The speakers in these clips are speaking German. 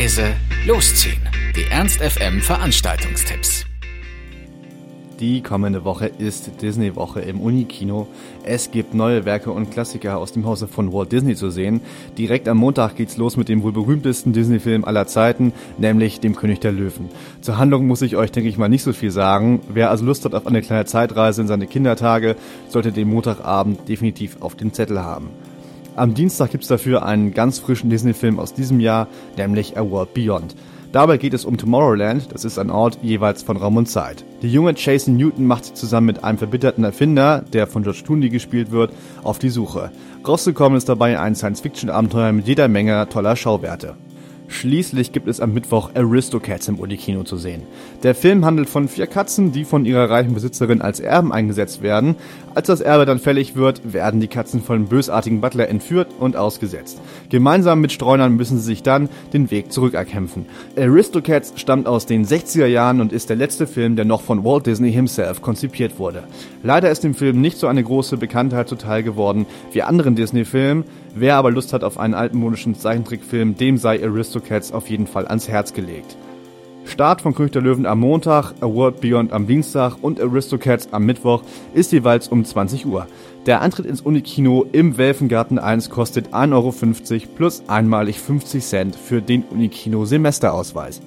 leise, losziehen. Die Ernst FM Veranstaltungstipps. Die kommende Woche ist Disney-Woche im Unikino. Es gibt neue Werke und Klassiker aus dem Hause von Walt Disney zu sehen. Direkt am Montag geht's los mit dem wohl berühmtesten Disney-Film aller Zeiten, nämlich dem König der Löwen. Zur Handlung muss ich euch, denke ich mal, nicht so viel sagen. Wer also Lust hat auf eine kleine Zeitreise in seine Kindertage, sollte den Montagabend definitiv auf den Zettel haben. Am Dienstag gibt's dafür einen ganz frischen Disney-Film aus diesem Jahr, nämlich A World Beyond. Dabei geht es um Tomorrowland, das ist ein Ort jeweils von Raum und Zeit. Die junge Jason Newton macht sich zusammen mit einem verbitterten Erfinder, der von George Clooney gespielt wird, auf die Suche. Rausgekommen ist dabei ein Science-Fiction-Abenteuer mit jeder Menge toller Schauwerte. Schließlich gibt es am Mittwoch Aristocats im Unikino zu sehen. Der Film handelt von vier Katzen, die von ihrer reichen Besitzerin als Erben eingesetzt werden. Als das Erbe dann fällig wird, werden die Katzen von bösartigen Butler entführt und ausgesetzt. Gemeinsam mit Streunern müssen sie sich dann den Weg zurückerkämpfen. Aristocats stammt aus den 60er Jahren und ist der letzte Film, der noch von Walt Disney himself konzipiert wurde. Leider ist dem Film nicht so eine große Bekanntheit zuteil geworden wie anderen Disney-Filmen. Wer aber Lust hat auf einen altmodischen Zeichentrickfilm, dem sei Aristocats auf jeden Fall ans Herz gelegt. Start von König der Löwen am Montag, A World Beyond am Dienstag und Aristocats am Mittwoch ist jeweils um 20 Uhr. Der Eintritt ins Unikino im Welfengarten 1 kostet 1,50 Euro plus einmalig 50 Cent für den Unikino Semesterausweis.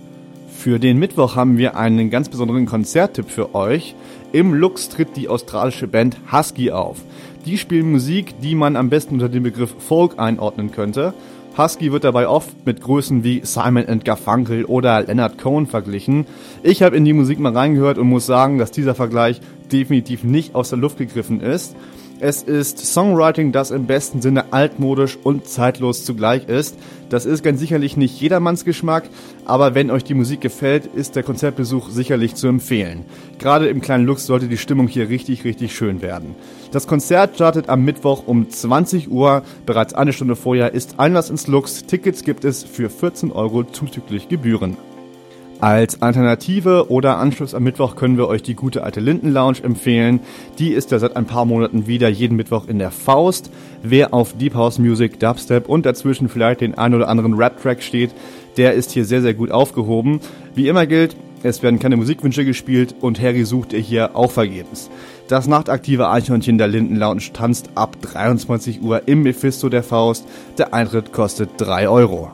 Für den Mittwoch haben wir einen ganz besonderen Konzerttipp für euch. Im Lux tritt die australische Band Husky auf. Die spielen Musik, die man am besten unter dem Begriff Folk einordnen könnte. Husky wird dabei oft mit Größen wie Simon Garfunkel oder Leonard Cohen verglichen. Ich habe in die Musik mal reingehört und muss sagen, dass dieser Vergleich definitiv nicht aus der Luft gegriffen ist. Es ist Songwriting, das im besten Sinne altmodisch und zeitlos zugleich ist. Das ist ganz sicherlich nicht jedermanns Geschmack, aber wenn euch die Musik gefällt, ist der Konzertbesuch sicherlich zu empfehlen. Gerade im kleinen Lux sollte die Stimmung hier richtig, richtig schön werden. Das Konzert startet am Mittwoch um 20 Uhr. Bereits eine Stunde vorher ist Einlass ins Lux. Tickets gibt es für 14 Euro zuzüglich Gebühren. Als Alternative oder Anschluss am Mittwoch können wir euch die gute alte Linden Lounge empfehlen. Die ist ja seit ein paar Monaten wieder jeden Mittwoch in der Faust. Wer auf Deep House Music, Dubstep und dazwischen vielleicht den ein oder anderen Rap-Track steht, der ist hier sehr, sehr gut aufgehoben. Wie immer gilt, es werden keine Musikwünsche gespielt und Harry sucht ihr hier auch vergebens. Das nachtaktive Eichhörnchen der Linden Lounge tanzt ab 23 Uhr im Mephisto der Faust. Der Eintritt kostet 3 Euro.